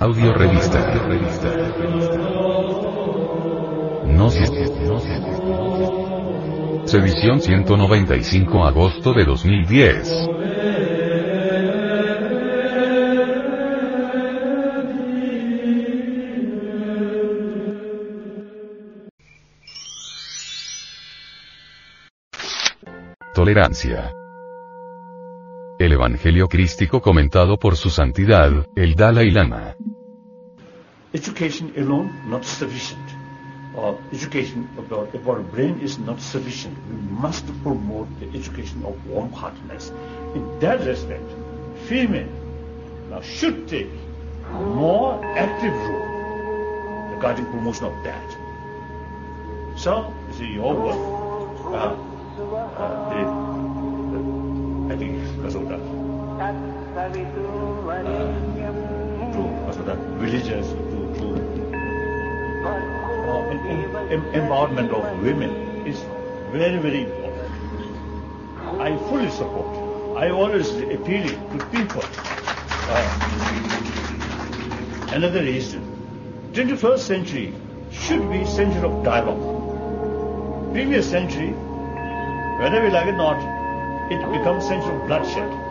Audio revista. No se Edición 195 agosto de 2010. Tolerancia. El Evangelio crístico comentado por su santidad, el Dalai Lama. Education alone not sufficient. Or education about, about brain is not sufficient. We must promote the education of warm-heartedness. In that respect, female now should take more active role regarding promotion of that. So, you see, your work, uh, uh, to Kasota villages, to, to uh, em- em- empowerment of women is very, very important. I fully support. I always appeal to people. Uh, another reason, 21st century should be century of dialogue. Previous century, whether we like it or not, it becomes century of bloodshed.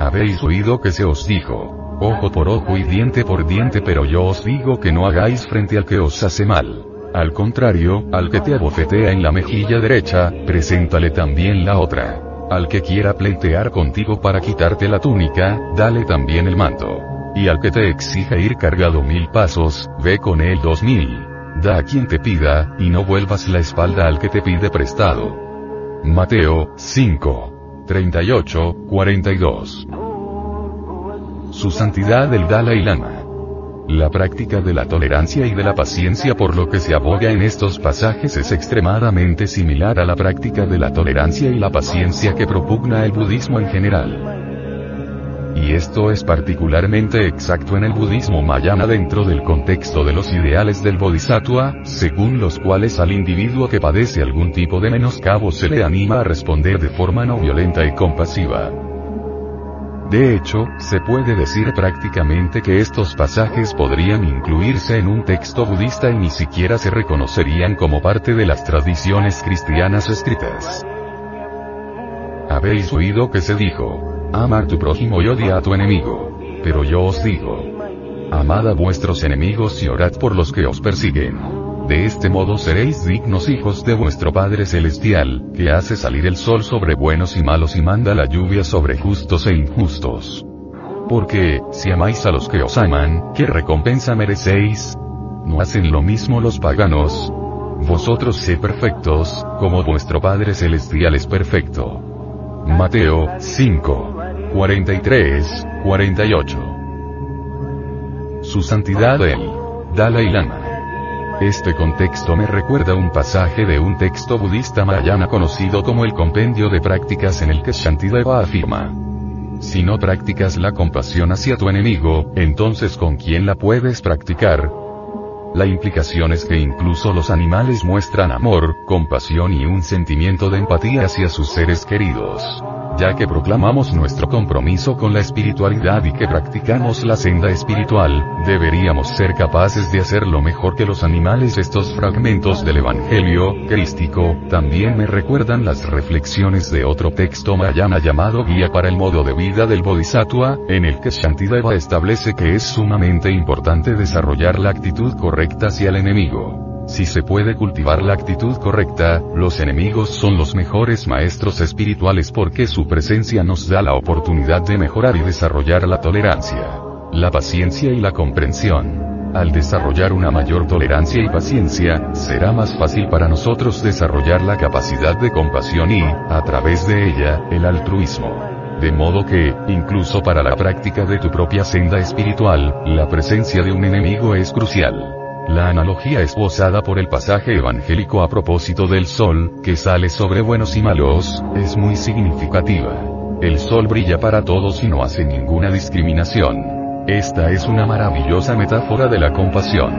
Habéis oído que se os dijo, ojo por ojo y diente por diente, pero yo os digo que no hagáis frente al que os hace mal. Al contrario, al que te abofetea en la mejilla derecha, preséntale también la otra. Al que quiera pleitear contigo para quitarte la túnica, dale también el manto. Y al que te exija ir cargado mil pasos, ve con él dos mil. Da a quien te pida, y no vuelvas la espalda al que te pide prestado. Mateo 5. 38, 42. Su Santidad el Dalai Lama. La práctica de la tolerancia y de la paciencia por lo que se aboga en estos pasajes es extremadamente similar a la práctica de la tolerancia y la paciencia que propugna el budismo en general. Y esto es particularmente exacto en el budismo mayana dentro del contexto de los ideales del bodhisattva, según los cuales al individuo que padece algún tipo de menoscabo se le anima a responder de forma no violenta y compasiva. De hecho, se puede decir prácticamente que estos pasajes podrían incluirse en un texto budista y ni siquiera se reconocerían como parte de las tradiciones cristianas escritas. Habéis oído que se dijo, ama a tu prójimo y odia a tu enemigo. Pero yo os digo, amad a vuestros enemigos y orad por los que os persiguen. De este modo seréis dignos hijos de vuestro Padre Celestial, que hace salir el sol sobre buenos y malos y manda la lluvia sobre justos e injustos. Porque, si amáis a los que os aman, ¿qué recompensa merecéis? ¿No hacen lo mismo los paganos? Vosotros sé perfectos, como vuestro Padre Celestial es perfecto. Mateo 5. 43, 48. Su Santidad el Dalai Lama. Este contexto me recuerda un pasaje de un texto budista mayana conocido como el Compendio de Prácticas en el que Shantideva afirma. Si no practicas la compasión hacia tu enemigo, entonces ¿con quién la puedes practicar? La implicación es que incluso los animales muestran amor, compasión y un sentimiento de empatía hacia sus seres queridos. Ya que proclamamos nuestro compromiso con la espiritualidad y que practicamos la senda espiritual, deberíamos ser capaces de hacer lo mejor que los animales. Estos fragmentos del Evangelio crístico también me recuerdan las reflexiones de otro texto mayana llamado Guía para el modo de vida del Bodhisattva, en el que Shantideva establece que es sumamente importante desarrollar la actitud correcta enemigo. Si se puede cultivar la actitud correcta, los enemigos son los mejores maestros espirituales porque su presencia nos da la oportunidad de mejorar y desarrollar la tolerancia, la paciencia y la comprensión. Al desarrollar una mayor tolerancia y paciencia, será más fácil para nosotros desarrollar la capacidad de compasión y, a través de ella, el altruismo. De modo que, incluso para la práctica de tu propia senda espiritual, la presencia de un enemigo es crucial. La analogía esbozada por el pasaje evangélico a propósito del sol, que sale sobre buenos y malos, es muy significativa. El sol brilla para todos y no hace ninguna discriminación. Esta es una maravillosa metáfora de la compasión.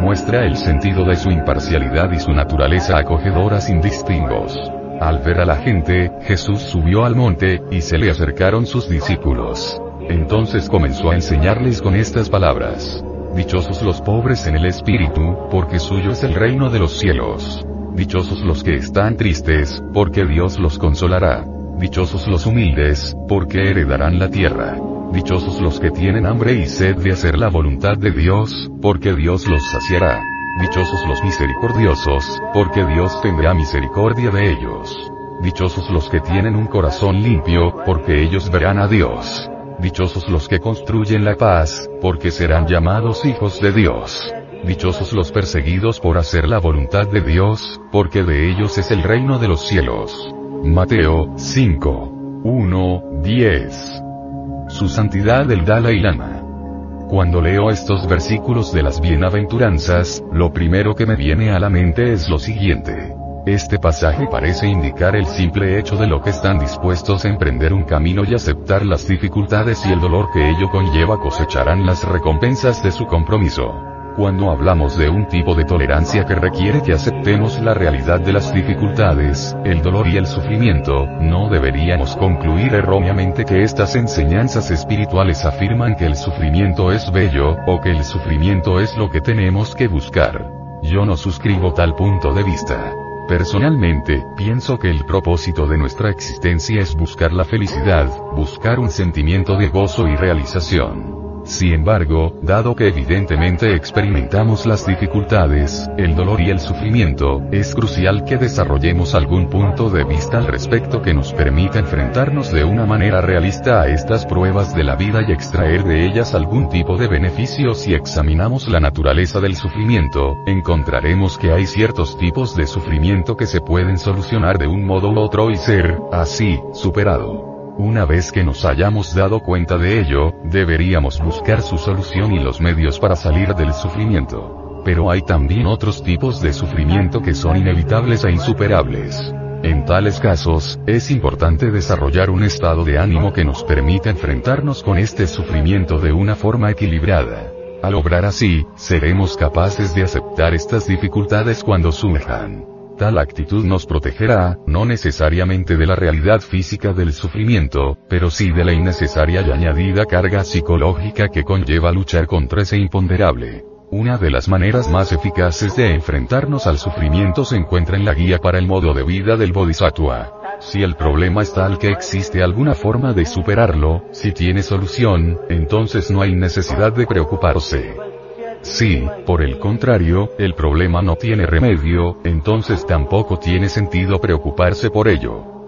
Muestra el sentido de su imparcialidad y su naturaleza acogedora sin distingos. Al ver a la gente, Jesús subió al monte, y se le acercaron sus discípulos. Entonces comenzó a enseñarles con estas palabras. Dichosos los pobres en el espíritu, porque suyo es el reino de los cielos. Dichosos los que están tristes, porque Dios los consolará. Dichosos los humildes, porque heredarán la tierra. Dichosos los que tienen hambre y sed de hacer la voluntad de Dios, porque Dios los saciará. Dichosos los misericordiosos, porque Dios tendrá misericordia de ellos. Dichosos los que tienen un corazón limpio, porque ellos verán a Dios. Dichosos los que construyen la paz, porque serán llamados hijos de Dios. Dichosos los perseguidos por hacer la voluntad de Dios, porque de ellos es el reino de los cielos. Mateo 5. 1, 10. Su Santidad el Dalai Lama. Cuando leo estos versículos de las bienaventuranzas, lo primero que me viene a la mente es lo siguiente. Este pasaje parece indicar el simple hecho de lo que están dispuestos a emprender un camino y aceptar las dificultades y el dolor que ello conlleva cosecharán las recompensas de su compromiso. Cuando hablamos de un tipo de tolerancia que requiere que aceptemos la realidad de las dificultades, el dolor y el sufrimiento, no deberíamos concluir erróneamente que estas enseñanzas espirituales afirman que el sufrimiento es bello, o que el sufrimiento es lo que tenemos que buscar. Yo no suscribo tal punto de vista. Personalmente, pienso que el propósito de nuestra existencia es buscar la felicidad, buscar un sentimiento de gozo y realización. Sin embargo, dado que evidentemente experimentamos las dificultades, el dolor y el sufrimiento, es crucial que desarrollemos algún punto de vista al respecto que nos permita enfrentarnos de una manera realista a estas pruebas de la vida y extraer de ellas algún tipo de beneficio si examinamos la naturaleza del sufrimiento, encontraremos que hay ciertos tipos de sufrimiento que se pueden solucionar de un modo u otro y ser, así, superado. Una vez que nos hayamos dado cuenta de ello, deberíamos buscar su solución y los medios para salir del sufrimiento. Pero hay también otros tipos de sufrimiento que son inevitables e insuperables. En tales casos, es importante desarrollar un estado de ánimo que nos permita enfrentarnos con este sufrimiento de una forma equilibrada. Al obrar así, seremos capaces de aceptar estas dificultades cuando surjan. Tal actitud nos protegerá, no necesariamente de la realidad física del sufrimiento, pero sí de la innecesaria y añadida carga psicológica que conlleva luchar contra ese imponderable. Una de las maneras más eficaces de enfrentarnos al sufrimiento se encuentra en la guía para el modo de vida del Bodhisattva. Si el problema es tal que existe alguna forma de superarlo, si tiene solución, entonces no hay necesidad de preocuparse. Si, por el contrario, el problema no tiene remedio, entonces tampoco tiene sentido preocuparse por ello.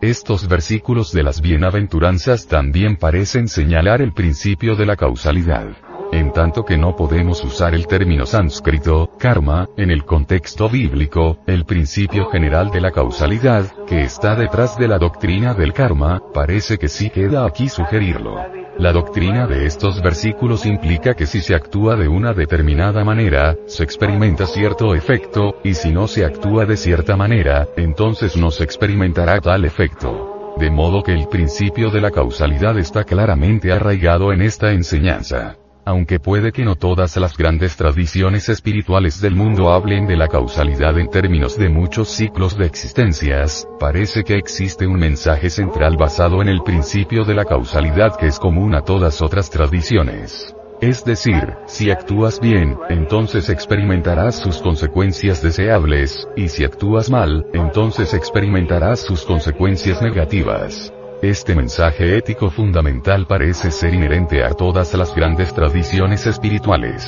Estos versículos de las bienaventuranzas también parecen señalar el principio de la causalidad. En tanto que no podemos usar el término sánscrito, karma, en el contexto bíblico, el principio general de la causalidad, que está detrás de la doctrina del karma, parece que sí queda aquí sugerirlo. La doctrina de estos versículos implica que si se actúa de una determinada manera, se experimenta cierto efecto, y si no se actúa de cierta manera, entonces no se experimentará tal efecto. De modo que el principio de la causalidad está claramente arraigado en esta enseñanza. Aunque puede que no todas las grandes tradiciones espirituales del mundo hablen de la causalidad en términos de muchos ciclos de existencias, parece que existe un mensaje central basado en el principio de la causalidad que es común a todas otras tradiciones. Es decir, si actúas bien, entonces experimentarás sus consecuencias deseables, y si actúas mal, entonces experimentarás sus consecuencias negativas. Este mensaje ético fundamental parece ser inherente a todas las grandes tradiciones espirituales.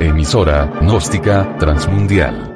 Emisora, gnóstica, transmundial